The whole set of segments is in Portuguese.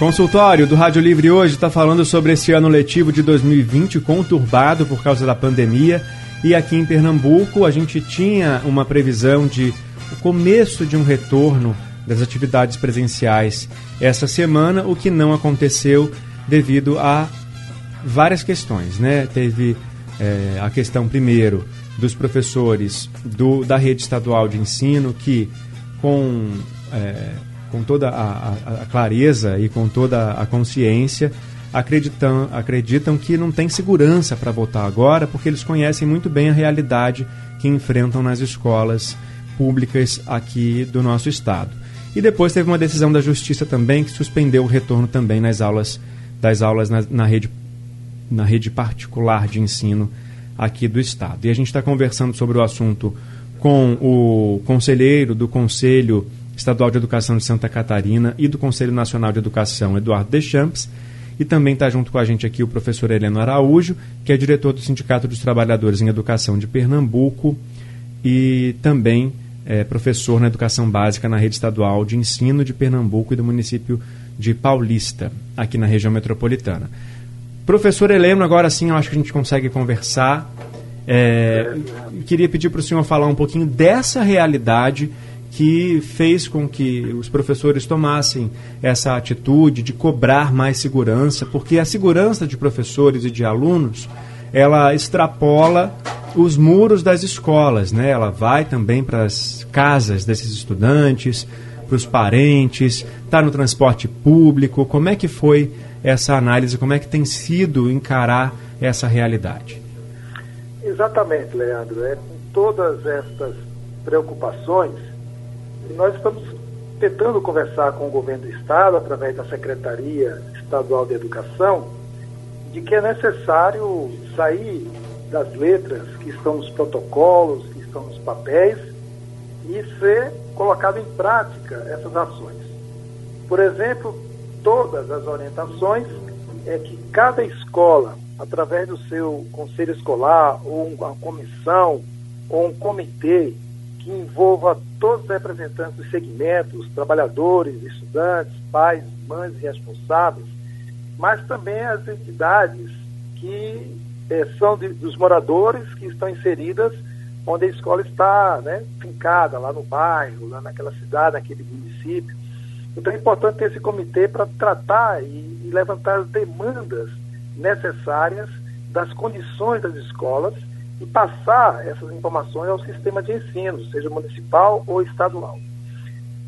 Consultório do Rádio Livre hoje está falando sobre esse ano letivo de 2020 conturbado por causa da pandemia. E aqui em Pernambuco a gente tinha uma previsão de o começo de um retorno das atividades presenciais essa semana, o que não aconteceu devido a várias questões, né? Teve é, a questão primeiro dos professores do, da rede estadual de ensino que com é, com toda a, a, a clareza e com toda a consciência, acreditam, acreditam que não tem segurança para votar agora, porque eles conhecem muito bem a realidade que enfrentam nas escolas públicas aqui do nosso estado. E depois teve uma decisão da Justiça também que suspendeu o retorno também nas aulas das aulas na, na rede na rede particular de ensino aqui do estado. E a gente está conversando sobre o assunto com o conselheiro do Conselho Estadual de Educação de Santa Catarina e do Conselho Nacional de Educação, Eduardo Deschamps. E também está junto com a gente aqui o professor Heleno Araújo, que é diretor do Sindicato dos Trabalhadores em Educação de Pernambuco e também é professor na Educação Básica na Rede Estadual de Ensino de Pernambuco e do município de Paulista, aqui na região metropolitana. Professor Heleno, agora sim eu acho que a gente consegue conversar. É, queria pedir para o senhor falar um pouquinho dessa realidade que fez com que os professores tomassem essa atitude de cobrar mais segurança, porque a segurança de professores e de alunos ela extrapola os muros das escolas, né? Ela vai também para as casas desses estudantes, para os parentes, está no transporte público. Como é que foi essa análise? Como é que tem sido encarar essa realidade? Exatamente, Leandro. É com todas estas preocupações nós estamos tentando conversar com o governo do Estado, através da Secretaria Estadual de Educação, de que é necessário sair das letras que estão nos protocolos, que estão nos papéis, e ser colocado em prática essas ações. Por exemplo, todas as orientações é que cada escola, através do seu conselho escolar, ou uma comissão, ou um comitê, que envolva todos os representantes dos segmentos, trabalhadores, estudantes, pais, mães responsáveis, mas também as entidades que eh, são de, dos moradores que estão inseridas onde a escola está né, fincada, lá no bairro, lá naquela cidade, naquele município. Então é importante ter esse comitê para tratar e, e levantar as demandas necessárias das condições das escolas e passar essas informações ao sistema de ensino, seja municipal ou estadual.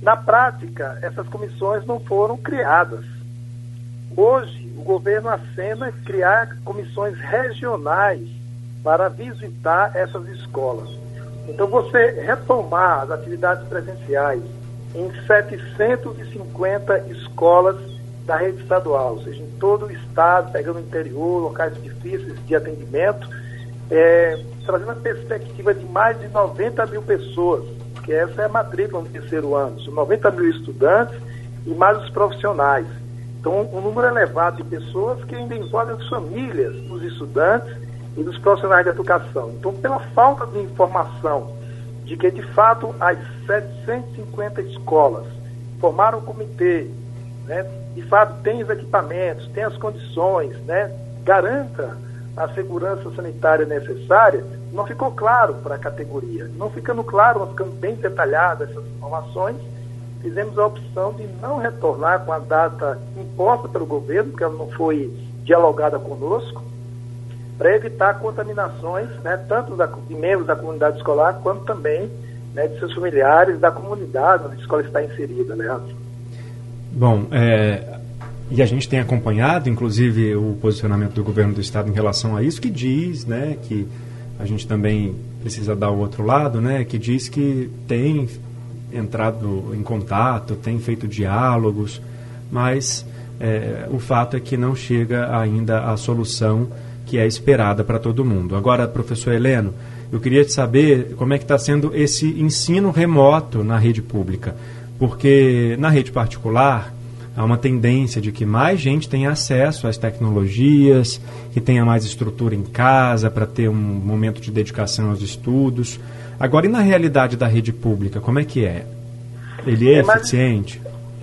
Na prática, essas comissões não foram criadas. Hoje, o governo acena criar comissões regionais para visitar essas escolas. Então, você retomar as atividades presenciais em 750 escolas da rede estadual, ou seja, em todo o estado, pegando o interior, locais difíceis de atendimento, é, trazendo a perspectiva de mais de 90 mil pessoas, que essa é a matrícula no terceiro ano, são 90 mil estudantes e mais os profissionais. Então, um número elevado de pessoas que ainda envolvem as famílias dos estudantes e dos profissionais de educação. Então, pela falta de informação de que, de fato, as 750 escolas formaram um comitê, né, de fato, tem os equipamentos, tem as condições, né, garanta a segurança sanitária necessária, não ficou claro para a categoria. Não ficando claro, não ficando bem detalhadas essas informações, fizemos a opção de não retornar com a data imposta pelo governo, porque ela não foi dialogada conosco, para evitar contaminações, né, tanto da, de membros da comunidade escolar, quanto também né, de seus familiares, da comunidade onde a escola está inserida. Né? Bom, é, e a gente tem acompanhado, inclusive, o posicionamento do governo do estado em relação a isso, que diz, né, que a gente também precisa dar o outro lado, né, que diz que tem entrado em contato, tem feito diálogos, mas é, o fato é que não chega ainda à solução que é esperada para todo mundo. Agora, professor Heleno, eu queria saber como é que está sendo esse ensino remoto na rede pública, porque na rede particular há uma tendência de que mais gente tenha acesso às tecnologias, que tenha mais estrutura em casa para ter um momento de dedicação aos estudos. Agora, e na realidade da rede pública, como é que é? Ele é, é eficiente?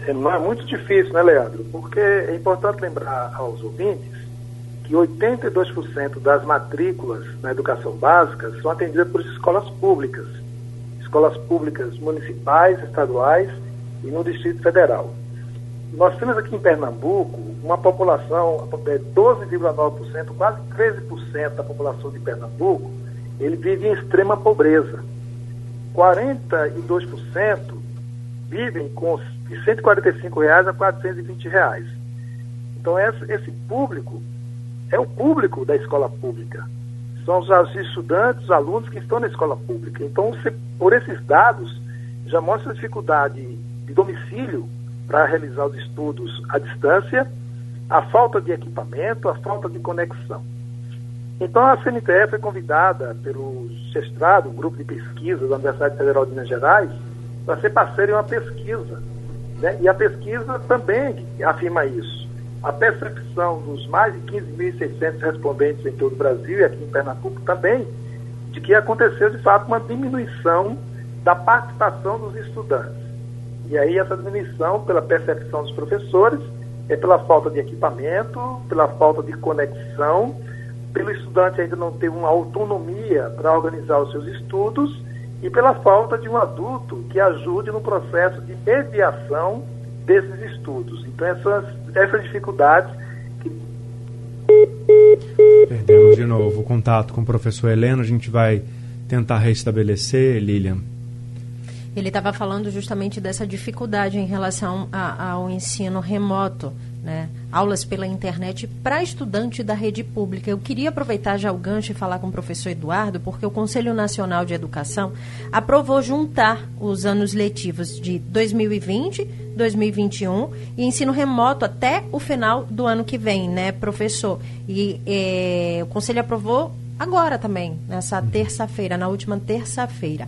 É, não é muito difícil, né, Leandro? Porque é importante lembrar aos ouvintes que 82% das matrículas na educação básica são atendidas por escolas públicas, escolas públicas municipais, estaduais e no Distrito Federal. Nós temos aqui em Pernambuco uma população, 12,9%, é, quase 13% da população de Pernambuco, ele vive em extrema pobreza. 42% vivem com de 145 reais a 420 reais. Então esse, público é o público da escola pública. São os, os estudantes, os alunos que estão na escola pública. Então, se, por esses dados, já mostra a dificuldade de domicílio para realizar os estudos à distância, a falta de equipamento, a falta de conexão. Então, a CNTF é convidada pelo CESTRADO, um grupo de pesquisa da Universidade Federal de Minas Gerais, para ser parceiro em uma pesquisa. Né? E a pesquisa também afirma isso. A percepção dos mais de 15.600 respondentes em todo o Brasil e aqui em Pernambuco também, de que aconteceu de fato uma diminuição da participação dos estudantes. E aí essa diminuição, pela percepção dos professores, é pela falta de equipamento, pela falta de conexão, pelo estudante ainda não ter uma autonomia para organizar os seus estudos e pela falta de um adulto que ajude no processo de mediação desses estudos. Então essas, essas dificuldades. Perdemos de novo o contato com o professor Heleno, a gente vai tentar restabelecer, Lilian. Ele estava falando justamente dessa dificuldade em relação a, ao ensino remoto, né? aulas pela internet para estudante da rede pública. Eu queria aproveitar já o gancho e falar com o professor Eduardo, porque o Conselho Nacional de Educação aprovou juntar os anos letivos de 2020, 2021 e ensino remoto até o final do ano que vem, né, professor? E é, o Conselho aprovou agora também, nessa terça-feira, na última terça-feira.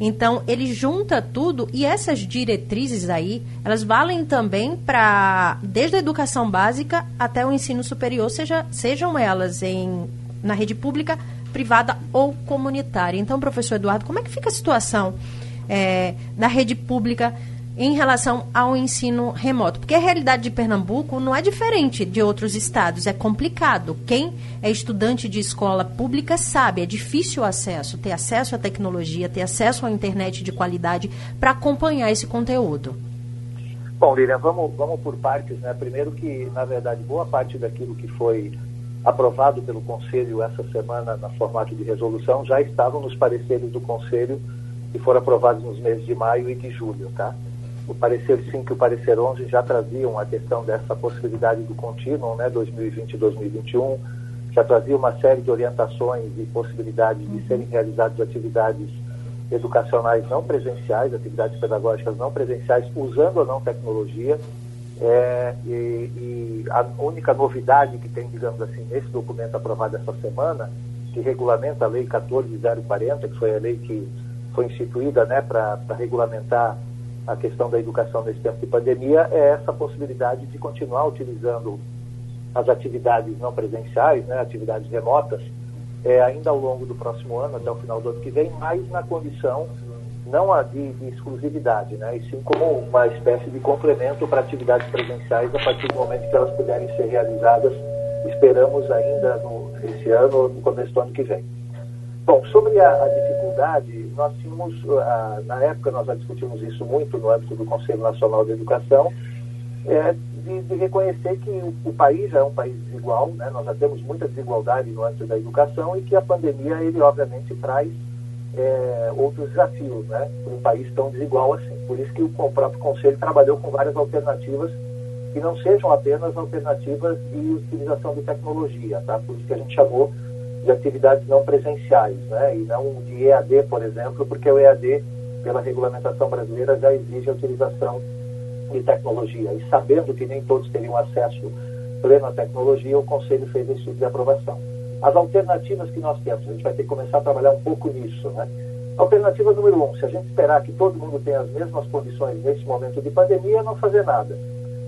Então, ele junta tudo e essas diretrizes aí, elas valem também para, desde a educação básica até o ensino superior, seja, sejam elas em, na rede pública, privada ou comunitária. Então, professor Eduardo, como é que fica a situação é, na rede pública em relação ao ensino remoto? Porque a realidade de Pernambuco não é diferente de outros estados, é complicado. Quem é estudante de escola pública sabe, é difícil o acesso, ter acesso à tecnologia, ter acesso à internet de qualidade para acompanhar esse conteúdo. Bom, Lilian, vamos, vamos por partes, né? Primeiro que, na verdade, boa parte daquilo que foi aprovado pelo Conselho essa semana na formato de resolução já estavam nos pareceres do Conselho que foram aprovados nos meses de maio e de julho, tá? O parecer 5 e o parecer 11 já traziam a questão dessa possibilidade do contínuo, né, 2020 e 2021, já trazia uma série de orientações e possibilidades de serem realizadas atividades educacionais não presenciais, atividades pedagógicas não presenciais, usando ou não tecnologia. É, e, e, a única novidade que tem, digamos assim, nesse documento aprovado essa semana, que regulamenta a Lei 14040, que foi a lei que foi instituída né, para regulamentar a questão da educação nesse tempo de pandemia é essa possibilidade de continuar utilizando as atividades não presenciais, né, atividades remotas, é, ainda ao longo do próximo ano, até o final do ano que vem, mas na condição não de, de exclusividade, né, e sim como uma espécie de complemento para atividades presenciais a partir do momento que elas puderem ser realizadas, esperamos ainda no, esse ano, no começo do ano que vem. Bom, sobre a, a dificuldade, nós tínhamos, a, na época nós já discutimos isso muito no âmbito do Conselho Nacional de Educação, é, de, de, reconhecer que o, o, país é um país desigual, né? nós já temos muita desigualdade no âmbito da educação e que a pandemia, ele obviamente traz é, outros desafios, né? Para um país tão desigual assim. Por isso que o, o próprio Conselho trabalhou com várias alternativas que não sejam apenas alternativas de utilização de tecnologia, tá? Por isso que a gente chamou de atividades não presenciais, né? E não de EAD, por exemplo, porque o EAD, pela regulamentação brasileira, já exige a utilização de tecnologia. E sabendo que nem todos teriam acesso pleno à tecnologia, o Conselho fez esse tipo de aprovação. As alternativas que nós temos, a gente vai ter que começar a trabalhar um pouco nisso, né? Alternativa número um, se a gente esperar que todo mundo tenha as mesmas condições nesse momento de pandemia, não fazer nada.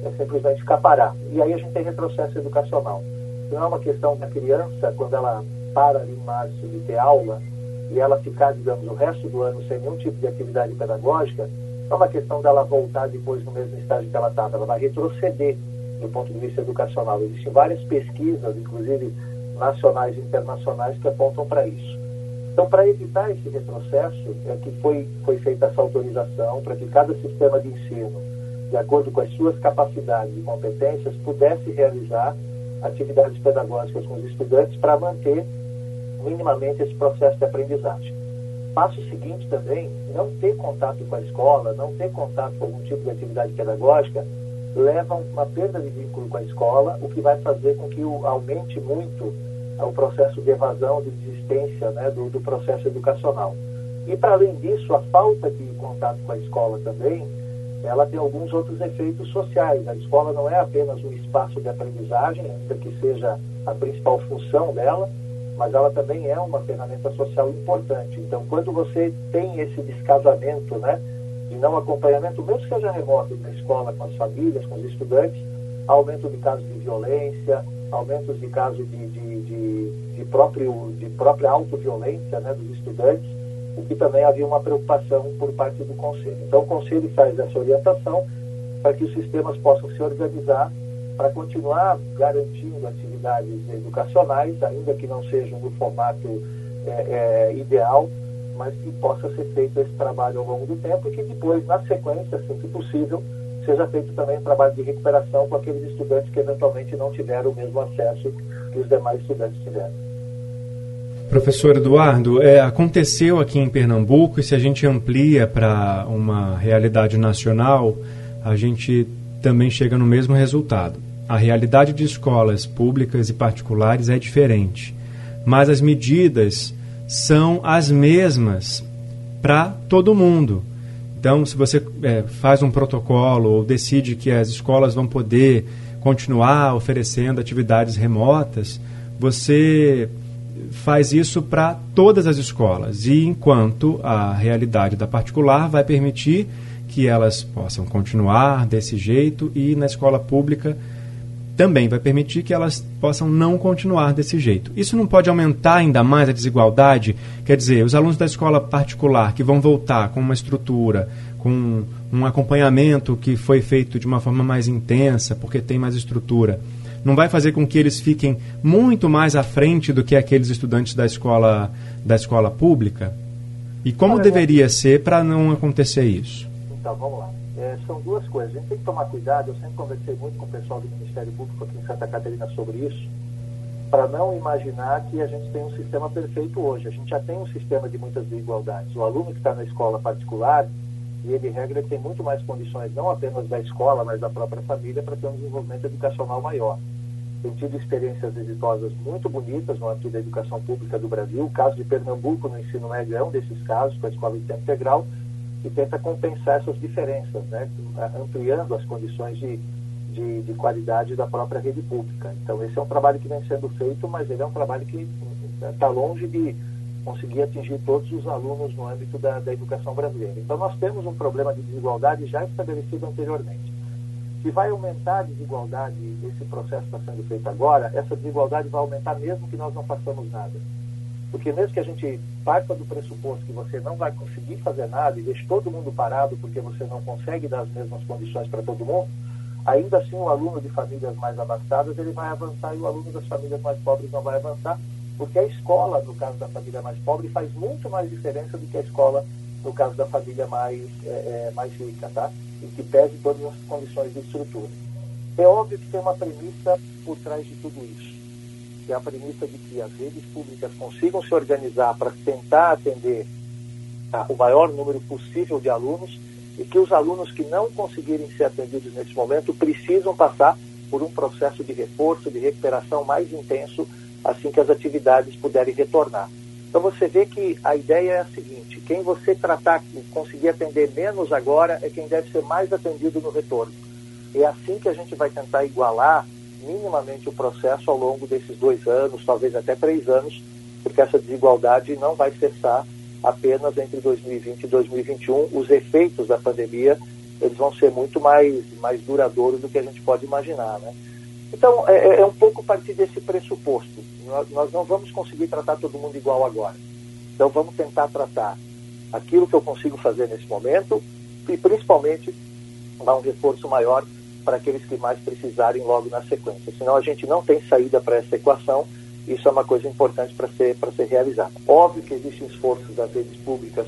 É simplesmente ficar parado. E aí a gente tem retrocesso educacional. Não é uma questão da criança, quando ela para ali março de ter aula, e ela ficar, digamos, o resto do ano sem nenhum tipo de atividade pedagógica, é uma questão dela voltar depois no mesmo estágio que ela estava. Ela vai retroceder do ponto de vista educacional. Existem várias pesquisas, inclusive nacionais e internacionais, que apontam para isso. Então, para evitar esse retrocesso, é que foi, foi feita essa autorização para que cada sistema de ensino, de acordo com as suas capacidades e competências, pudesse realizar atividades pedagógicas com os estudantes para manter minimamente esse processo de aprendizagem. Passo seguinte também, não ter contato com a escola, não ter contato com algum tipo de atividade pedagógica, leva uma perda de vínculo com a escola, o que vai fazer com que aumente muito o processo de evasão, de desistência né, do, do processo educacional. E, para além disso, a falta de contato com a escola também, ela tem alguns outros efeitos sociais. A escola não é apenas um espaço de aprendizagem, ainda que seja a principal função dela, mas ela também é uma ferramenta social importante. Então, quando você tem esse descasamento, né, de não acompanhamento, mesmo que seja remoto, na escola, com as famílias, com os estudantes, aumento de casos de violência, aumentos de casos de, de, de, de, próprio, de própria autoviolência né, dos estudantes, o que também havia uma preocupação por parte do Conselho. Então, o Conselho faz essa orientação para que os sistemas possam se organizar para continuar garantindo atividades educacionais, ainda que não sejam no formato é, é, ideal, mas que possa ser feito esse trabalho ao longo do tempo e que depois, na sequência, que possível, seja feito também um trabalho de recuperação com aqueles estudantes que eventualmente não tiveram o mesmo acesso que os demais estudantes tiveram. Professor Eduardo, é, aconteceu aqui em Pernambuco e se a gente amplia para uma realidade nacional, a gente também chega no mesmo resultado. A realidade de escolas públicas e particulares é diferente, mas as medidas são as mesmas para todo mundo. Então, se você é, faz um protocolo ou decide que as escolas vão poder continuar oferecendo atividades remotas, você faz isso para todas as escolas. E enquanto a realidade da particular vai permitir que elas possam continuar desse jeito e na escola pública também vai permitir que elas possam não continuar desse jeito. Isso não pode aumentar ainda mais a desigualdade? Quer dizer, os alunos da escola particular que vão voltar com uma estrutura, com um acompanhamento que foi feito de uma forma mais intensa, porque tem mais estrutura, não vai fazer com que eles fiquem muito mais à frente do que aqueles estudantes da escola, da escola pública? E como deveria ser para não acontecer isso? Então, vamos lá é, são duas coisas. A gente tem que tomar cuidado, eu sempre conversei muito com o pessoal do Ministério Público aqui em Santa Catarina sobre isso, para não imaginar que a gente tem um sistema perfeito hoje. A gente já tem um sistema de muitas desigualdades. O aluno que está na escola particular, e ele regra, tem muito mais condições, não apenas da escola, mas da própria família, para ter um desenvolvimento educacional maior. Tem tido experiências exitosas muito bonitas no âmbito da educação pública do Brasil. O caso de Pernambuco no ensino médio é um desses casos, com a escola de tempo integral, e tenta compensar essas diferenças, né, ampliando as condições de, de, de, qualidade da própria rede pública. Então, esse é um trabalho que vem sendo feito, mas ele é um trabalho que está longe de conseguir atingir todos os alunos no âmbito da, da educação brasileira. Então, nós temos um problema de desigualdade já estabelecido anteriormente. Se vai aumentar a desigualdade, esse processo está sendo feito agora, essa desigualdade vai aumentar mesmo que nós não façamos nada. Porque mesmo que a gente parta do pressuposto que você não vai conseguir fazer nada e deixe todo mundo parado porque você não consegue dar as mesmas condições para todo mundo, ainda assim o aluno de famílias mais abastadas ele vai avançar e o aluno das famílias mais pobres não vai avançar, porque a escola, no caso da família mais pobre, faz muito mais diferença do que a escola no caso da família mais, é, é mais rica, tá? E que pese todas as condições de estrutura. É óbvio que tem uma premissa por trás de tudo isso que é a premissa de que as redes públicas consigam se organizar para tentar atender a, o maior número possível de alunos e que os alunos que não conseguirem ser atendidos nesse momento precisam passar por um processo de reforço, de recuperação mais intenso assim que as atividades puderem retornar. Então você vê que a ideia é a seguinte: quem você tratar, conseguir atender menos agora, é quem deve ser mais atendido no retorno. É assim que a gente vai tentar igualar minimamente o processo ao longo desses dois anos, talvez até três anos, porque essa desigualdade não vai cessar apenas entre 2020 e 2021. Os efeitos da pandemia eles vão ser muito mais, mais duradouros do que a gente pode imaginar. Né? Então, é, é, é um pouco partir desse pressuposto. Nós, nós não vamos conseguir tratar todo mundo igual agora. Então, vamos tentar tratar aquilo que eu consigo fazer nesse momento e, principalmente, dar um reforço maior para aqueles que mais precisarem logo na sequência. Senão, a gente não tem saída para essa equação. Isso é uma coisa importante para ser, ser realizada. Óbvio que existem esforços das redes públicas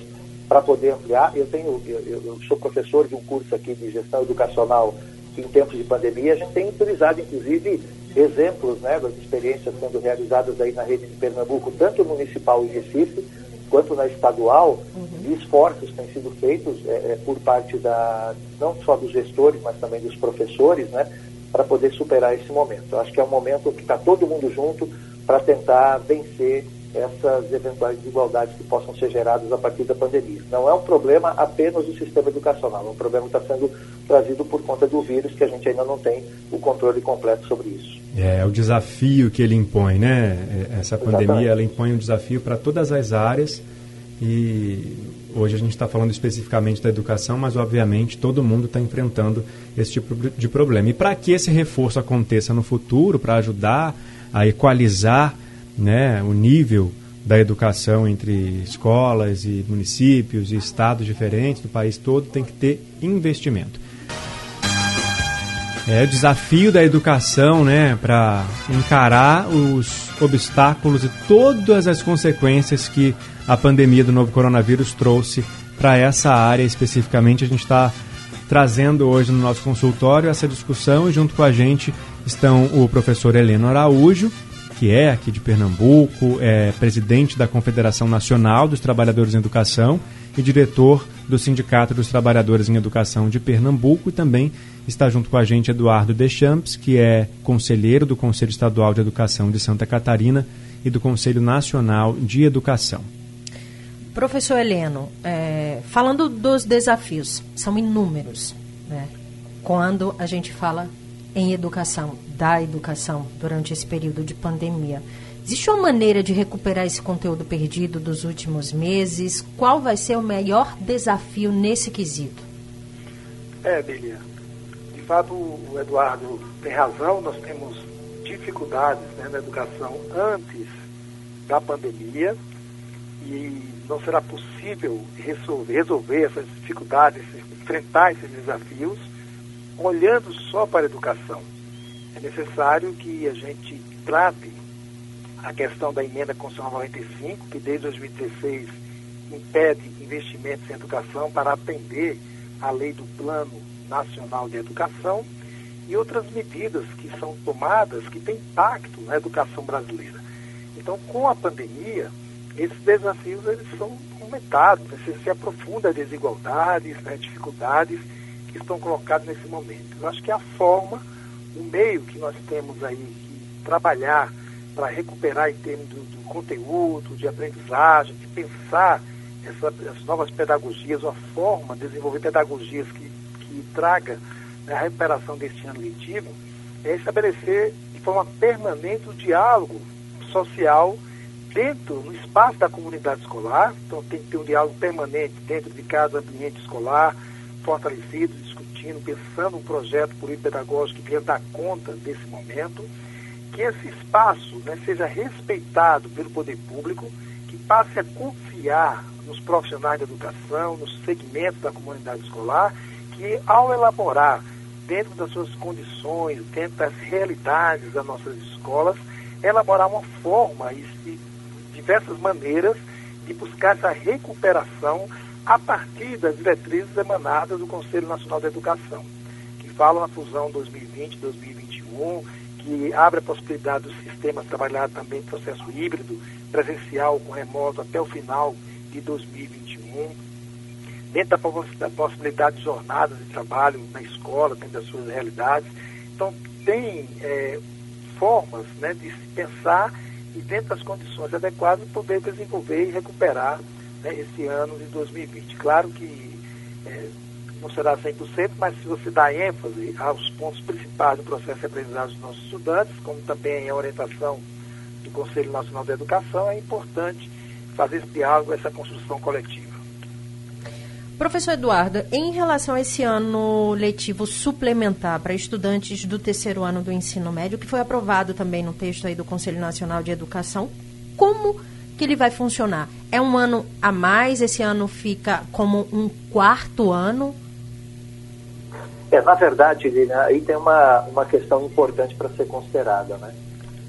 para poder ampliar. Eu tenho, eu, eu, sou professor de um curso aqui de gestão educacional em tempos de pandemia. A gente tem utilizado, inclusive, exemplos né, das experiências sendo realizadas aí na rede de Pernambuco, tanto municipal em Recife, quanto na estadual, uhum. esforços têm sido feitos é, é, por parte da, não só dos gestores, mas também dos professores, né, para poder superar esse momento. Eu acho que é um momento que está todo mundo junto para tentar vencer essas eventuais desigualdades que possam ser geradas a partir da pandemia. Não é um problema apenas do sistema educacional, é um problema que está sendo trazido por conta do vírus, que a gente ainda não tem o controle completo sobre isso. É, é o desafio que ele impõe, né? É, essa pandemia, Exatamente. ela impõe um desafio para todas as áreas e hoje a gente está falando especificamente da educação, mas obviamente todo mundo está enfrentando esse tipo de problema. E para que esse reforço aconteça no futuro, para ajudar a equalizar né, o nível da educação entre escolas e municípios e estados diferentes do país todo tem que ter investimento. É o desafio da educação, né, para encarar os obstáculos e todas as consequências que a pandemia do novo coronavírus trouxe para essa área especificamente. A gente está trazendo hoje no nosso consultório essa discussão e junto com a gente estão o professor Heleno Araújo, que é aqui de Pernambuco, é presidente da Confederação Nacional dos Trabalhadores em Educação e diretor do Sindicato dos Trabalhadores em Educação de Pernambuco e também está junto com a gente Eduardo Deschamps, que é conselheiro do Conselho Estadual de Educação de Santa Catarina e do Conselho Nacional de Educação. Professor Heleno, é, falando dos desafios, são inúmeros, né? Quando a gente fala em educação, da educação durante esse período de pandemia. Existe uma maneira de recuperar esse conteúdo perdido dos últimos meses? Qual vai ser o maior desafio nesse quesito? É, Belia. Fato, o Eduardo tem razão, nós temos dificuldades né, na educação antes da pandemia e não será possível resolver, resolver essas dificuldades, enfrentar esses desafios olhando só para a educação. É necessário que a gente trate a questão da emenda constitucional 95, que desde 2016 impede investimentos em educação para atender a lei do Plano Nacional de Educação e outras medidas que são tomadas que têm impacto na educação brasileira. Então, com a pandemia, esses desafios eles são aumentados, se aprofunda as desigualdades, as dificuldades que estão colocados nesse momento. Eu acho que a forma, o meio que nós temos aí que trabalhar para recuperar em termos do, do, conteúdo, de aprendizagem, de pensar essa, as novas pedagogias, uma forma de desenvolver pedagogias que traga a recuperação deste ano letivo, é estabelecer de forma permanente o diálogo social dentro, no espaço da comunidade escolar, então tem que ter um diálogo permanente dentro de cada ambiente escolar, fortalecido, discutindo, pensando um projeto político-pedagógico que venha dar conta desse momento, que esse espaço né, seja respeitado pelo poder público, que passe a confiar nos profissionais da educação, nos segmentos da comunidade escolar, que ao elaborar dentro das suas condições, dentro das realidades das nossas escolas, elaborar uma forma e de diversas maneiras de buscar essa recuperação a partir das diretrizes emanadas do Conselho Nacional da Educação, que falam na fusão 2020-2021, que abre a possibilidade dos sistemas trabalhar também processo híbrido, presencial com remoto até o final de 2021, dentro da possibilidade de jornadas de trabalho na escola, dentro das suas realidades. Então, tem é, formas né, de se pensar e, dentro das condições adequadas, poder desenvolver e recuperar né, esse ano de 2020. Claro que é, não será 100%, mas se você dá ênfase aos pontos principais do processo de aprendizagem dos nossos estudantes, como também a orientação do Conselho Nacional de Educação, é importante fazer esse diálogo, essa construção coletiva. Professor Eduardo, em relação a esse ano letivo suplementar para estudantes do terceiro ano do ensino médio, que foi aprovado também no texto aí do Conselho Nacional de Educação, como que ele vai funcionar? É um ano a mais? Esse ano fica como um quarto ano? É, na verdade, Lina, aí tem uma, uma questão importante para ser considerada, né?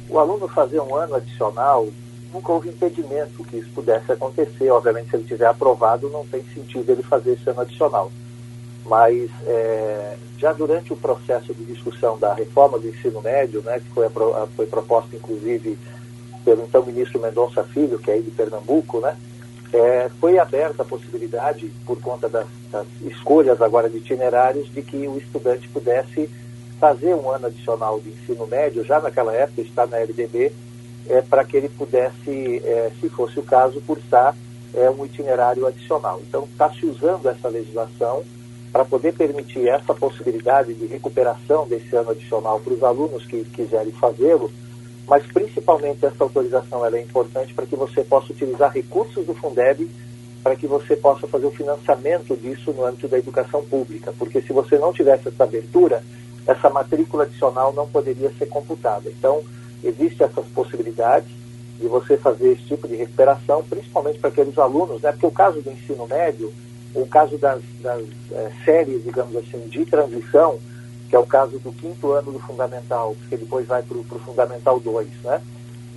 O aluno fazer um ano adicional, nunca houve impedimento que isso pudesse acontecer. Obviamente, se ele tiver aprovado, não tem sentido ele fazer esse ano adicional. Mas é, já durante o processo de discussão da reforma do ensino médio, né, que foi, foi proposta inclusive pelo então ministro Mendonça Filho, que é aí de Pernambuco, né, é, foi aberta a possibilidade, por conta das, das, escolhas agora de itinerários, de que o estudante pudesse fazer um ano adicional de ensino médio, já naquela época está na LDB, é, para que ele pudesse, é, se fosse o caso, cursar é, um itinerário adicional. Então, está se usando essa legislação para poder permitir essa possibilidade de recuperação desse ano adicional para os alunos que quiserem fazê-lo, mas principalmente essa autorização é importante para que você possa utilizar recursos do Fundeb para que você possa fazer o financiamento disso no âmbito da educação pública, porque se você não tivesse essa abertura, essa matrícula adicional não poderia ser computada. Então, existem essas possibilidades de você fazer esse tipo de recuperação, principalmente para aqueles alunos, né? porque o caso do ensino médio, o caso das, das é, séries, digamos assim, de transição, que é o caso do quinto ano do fundamental, que depois vai para o fundamental 2, né?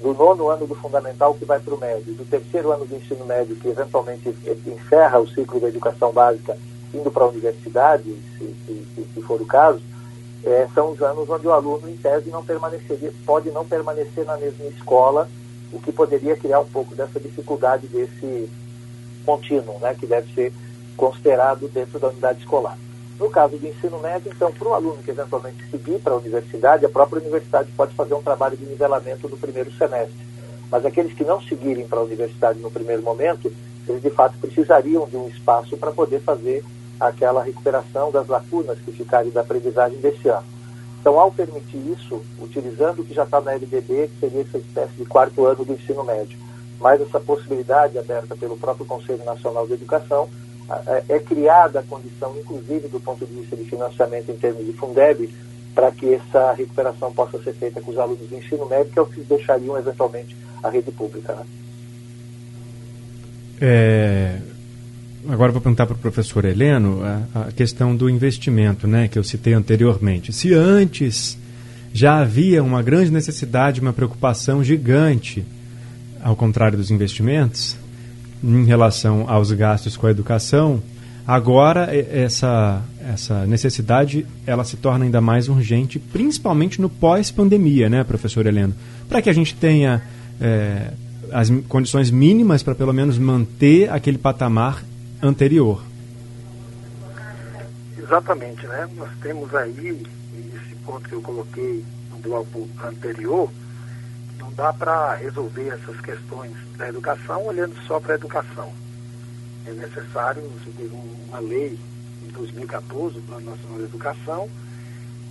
do nono ano do fundamental que vai para o médio, do terceiro ano do ensino médio, que eventualmente encerra o ciclo da educação básica, indo para a universidade, se, se, se for o caso, é, são os anos onde o aluno, em tese, não permaneceria, pode não permanecer na mesma escola, o que poderia criar um pouco dessa dificuldade desse contínuo, né, que deve ser considerado dentro da unidade escolar. No caso do ensino médio, então, para o aluno que eventualmente seguir para a universidade, a própria universidade pode fazer um trabalho de nivelamento no primeiro semestre. Mas aqueles que não seguirem para a universidade no primeiro momento, eles de fato precisariam de um espaço para poder fazer aquela recuperação das lacunas que ficarem da aprendizagem desse ano. Então, ao permitir isso, utilizando o que já está na LDB, que seria essa espécie de quarto ano do ensino médio, mais essa possibilidade aberta pelo próprio Conselho Nacional de Educação, é criada a condição, inclusive do ponto de vista de financiamento em termos de Fundeb, para que essa recuperação possa ser feita com os alunos do ensino médio, que é o que deixariam eventualmente a rede pública. Né? É, agora vou perguntar para o professor Heleno a, a, questão do investimento, né, que eu citei anteriormente. Se antes já havia uma grande necessidade, uma preocupação gigante, ao contrário dos investimentos, em relação aos gastos com a educação, agora essa, essa necessidade ela se torna ainda mais urgente, principalmente no pós-pandemia, né, professor Heleno? Para que a gente tenha é, as condições mínimas para pelo menos manter aquele patamar anterior. Exatamente, né? Nós temos aí, esse ponto que eu coloquei no bloco anterior, não dá para resolver essas questões da educação olhando só para a educação. É necessário, uma lei em 2014, o Plano Nacional de Educação,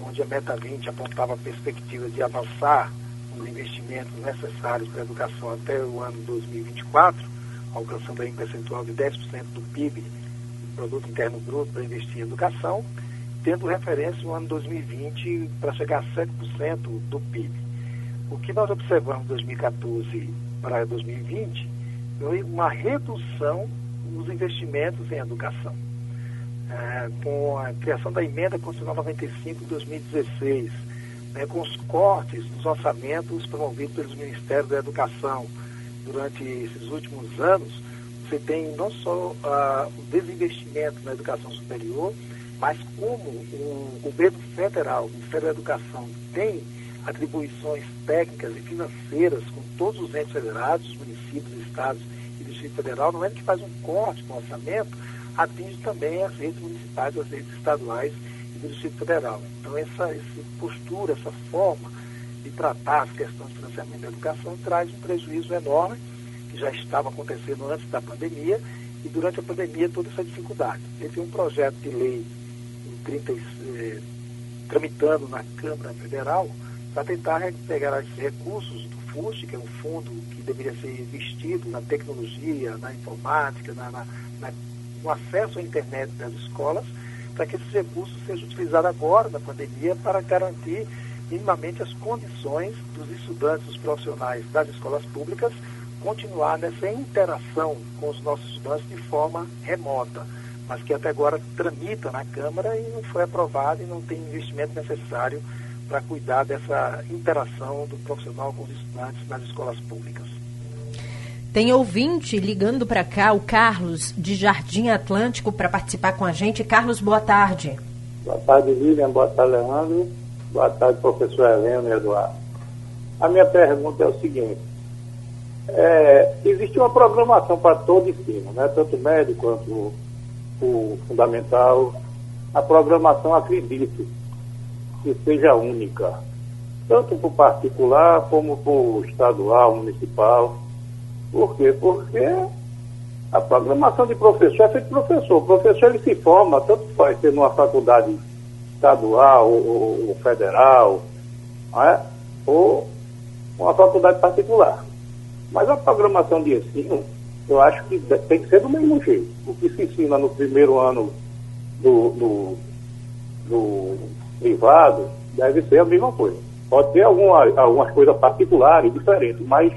onde a Meta 20 apontava a perspectiva de avançar os investimentos necessários para a educação até o ano 2024, alcançando aí um percentual de 10% do PIB, Produto Interno Bruto, para investir em educação, tendo referência o ano 2020 para chegar a 7% do PIB. O que nós observamos em 2014 para 2020 foi uma redução nos investimentos em educação. É, com a criação da emenda constitucional 95 de 2016, né, com os cortes nos orçamentos promovidos pelos Ministérios da Educação, durante esses últimos anos, você tem não só uh, o desinvestimento na educação superior, mas como o governo federal, o Ministério da Educação, tem atribuições técnicas e financeiras com todos os entes federados, municípios, estados e Distrito Federal, não é que faz um corte no orçamento, atinge também as redes municipais, as redes estaduais e do Distrito Federal. Então, essa, essa postura, essa forma de tratar as questões de financiamento da educação traz um prejuízo enorme, que já estava acontecendo antes da pandemia, e durante a pandemia toda essa dificuldade. Teve um projeto de lei em 30, eh, tramitando na Câmara Federal para tentar pegar esses recursos do FUST, que é um fundo que deveria ser investido na tecnologia, na informática, na, na, na, no acesso à internet das escolas, para que esses recursos sejam utilizados agora, na pandemia, para garantir minimamente as condições dos estudantes, dos profissionais das escolas públicas continuar nessa interação com os nossos estudantes de forma remota, mas que até agora tramita na Câmara e não foi aprovado e não tem investimento necessário para cuidar dessa interação do profissional com os estudantes nas escolas públicas. Tem ouvinte ligando para cá, o Carlos, de Jardim Atlântico, para participar com a gente. Carlos, boa tarde. Boa tarde, Lilian. Boa tarde, Leandro. Boa tarde, professor Heleno e Eduardo. A minha pergunta é o seguinte. É, existe uma programação para todo ensino, né? tanto médio quanto o, o fundamental. A programação, acredito, que seja única, tanto para o particular como para o estadual, municipal. Por quê? Porque a programação de professor é feita professor. O professor ele se forma, tanto faz ser numa faculdade estadual ou, ou federal, é? ou uma faculdade particular. Mas a programação de ensino, eu acho que tem que ser do mesmo jeito. O que se ensina no primeiro ano do, do, do privado deve ser a mesma coisa. Pode ter alguma, algumas coisas particulares, diferentes, mas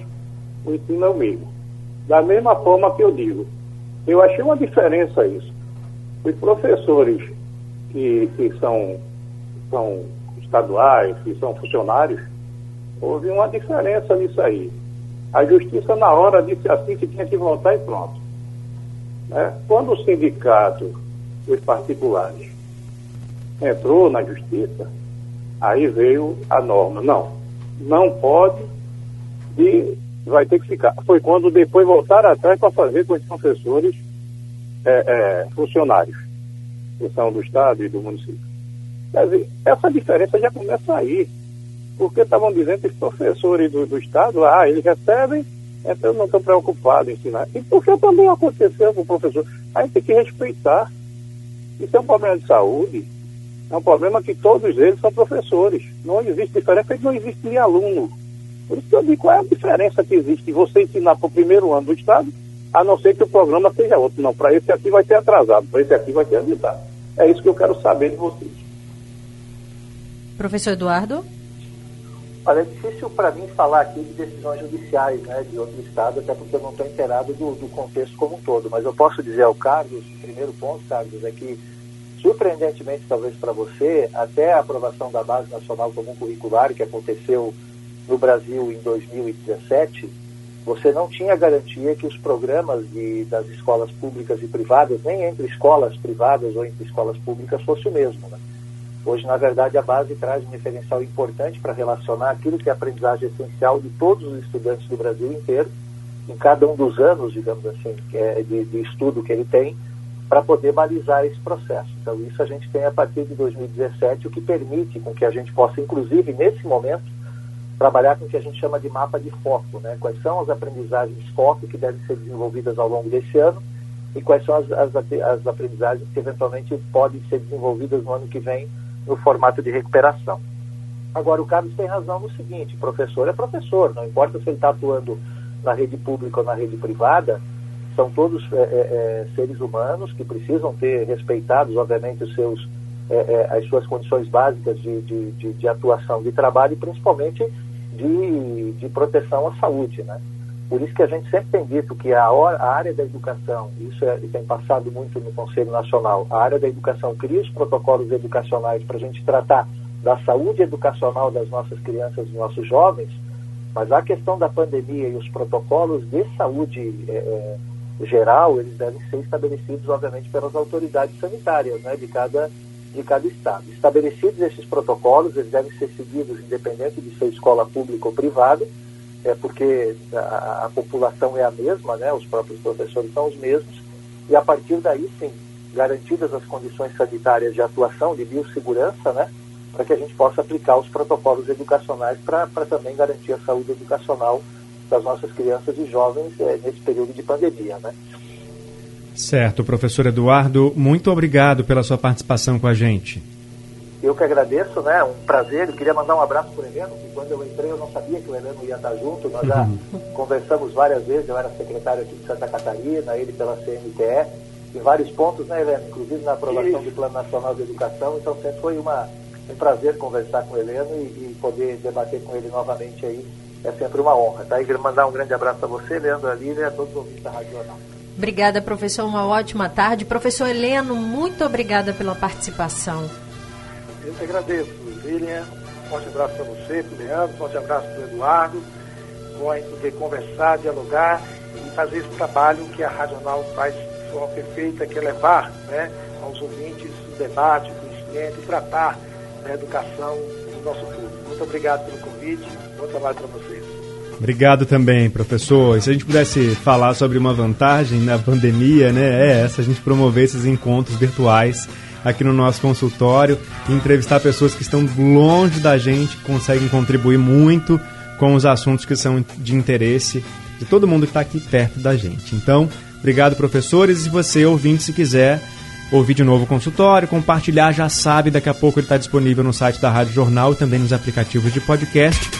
o ensino é o mesmo. Da mesma forma que eu digo, eu achei uma diferença isso. Os professores que, que são, são estaduais, que são funcionários, houve uma diferença nisso aí. A justiça, na hora, disse assim que tinha que voltar e pronto. Né? Quando o sindicato, os particulares, entrou na justiça, aí veio a norma. Não, não pode e vai ter que ficar. Foi quando depois voltaram atrás para fazer com os professores é, é, funcionários, do Estado e do município. Quer dizer, essa diferença já começa aí. Porque estavam dizendo que os professores do, do Estado, ah, eles recebem, então não estão preocupados em ensinar. E porque também aconteceu com o professor. A gente tem que respeitar. Isso é um problema de saúde. É um problema que todos eles são professores. Não existe diferença, porque não existe nem aluno. Por isso que eu digo, qual é a diferença que existe você ensinar para o primeiro ano do Estado, a não ser que o programa seja outro. Não, para esse aqui vai ser atrasado, para esse aqui vai ser adiantado. É isso que eu quero saber de vocês. Professor Eduardo? Olha, é difícil para mim falar aqui de decisões judiciais né, de outro estado, até porque eu não estou inteirado do, do, contexto como um todo. Mas eu posso dizer ao Carlos, o primeiro ponto, Carlos, é que, surpreendentemente, talvez para você, até a aprovação da Base Nacional Comum Curricular, que aconteceu no Brasil em 2017, você não tinha garantia que os programas de, das escolas públicas e privadas, nem entre escolas privadas ou entre escolas públicas, fosse o mesmo. Né? Hoje, na verdade, a base traz um referencial importante para relacionar aquilo que é a aprendizagem essencial de todos os estudantes do Brasil inteiro, em cada um dos anos, digamos assim, é de, de estudo que ele tem, para poder balizar esse processo. Então, isso a gente tem a partir de 2017, o que permite com que a gente possa, inclusive nesse momento, trabalhar com o que a gente chama de mapa de foco, né? Quais são as aprendizagens foco que devem ser desenvolvidas ao longo desse ano e quais são as, as, as aprendizagens que eventualmente podem ser desenvolvidas no ano que vem no formato de recuperação. Agora, o Carlos tem razão no seguinte: professor é professor, não importa se ele está atuando na rede pública ou na rede privada, são todos é, é, é, seres humanos que precisam ter respeitados, obviamente, os seus, é, é, as suas condições básicas de, de, de, de, atuação de trabalho e principalmente de, de proteção à saúde. Né? Por isso que a gente sempre tem dito que a, a área da educação, isso é, tem passado muito no Conselho Nacional, a área da educação cria os protocolos educacionais para a gente tratar da saúde educacional das nossas crianças e nossos jovens, mas a questão da pandemia e os protocolos de saúde é, é, geral, eles devem ser estabelecidos, obviamente, pelas autoridades sanitárias né, de, cada, de cada estado. Estabelecidos esses protocolos, eles devem ser seguidos independente de ser escola pública ou privada, é porque a, a, população é a mesma, né? os próprios professores são os mesmos, e a partir daí, sim, garantidas as condições sanitárias de atuação, de biossegurança, né? para que a gente possa aplicar os protocolos educacionais para também garantir a saúde educacional das nossas crianças e jovens é, nesse período de pandemia. Né? Certo, professor Eduardo, muito obrigado pela sua participação com a gente. Eu que agradeço, né? Um prazer. Eu queria mandar um abraço para o Heleno, que quando eu entrei eu não sabia que o Heleno ia estar junto. Nós já uhum. conversamos várias vezes, eu era secretário aqui de Santa Catarina, ele pela CNTE, em vários pontos, né, Heleno? Inclusive na aprovação do Plano Nacional de Educação. Então sempre foi uma, um prazer conversar com o Heleno e, e poder debater com ele novamente aí. É sempre uma honra, tá? E queria mandar um grande abraço a você, Leandro Alívia, e a todos os ouvintes da Rádio Jornal. Obrigada, professor. Uma ótima tarde. Professor Heleno, muito obrigada pela participação. Eu te agradeço, Lilian. Um forte abraço para você, para o Leandro, um forte abraço para o Eduardo. Bom poder conversar, dialogar e fazer esse trabalho que a Radional faz de forma perfeita, que é levar né, aos ouvintes o debate, o conhecimento e tratar da educação do nosso público. Muito obrigado pelo convite. Bom trabalho para vocês. Obrigado também, professor. E se a gente pudesse falar sobre uma vantagem na pandemia, né, é essa, a gente promover esses encontros virtuais aqui no nosso consultório e entrevistar pessoas que estão longe da gente, que conseguem contribuir muito com os assuntos que são de interesse de todo mundo que está aqui perto da gente. Então, obrigado, professores. E você, ouvinte, se quiser ouvir de novo o consultório, compartilhar, já sabe, daqui a pouco ele está disponível no site da Rádio Jornal e também nos aplicativos de podcast.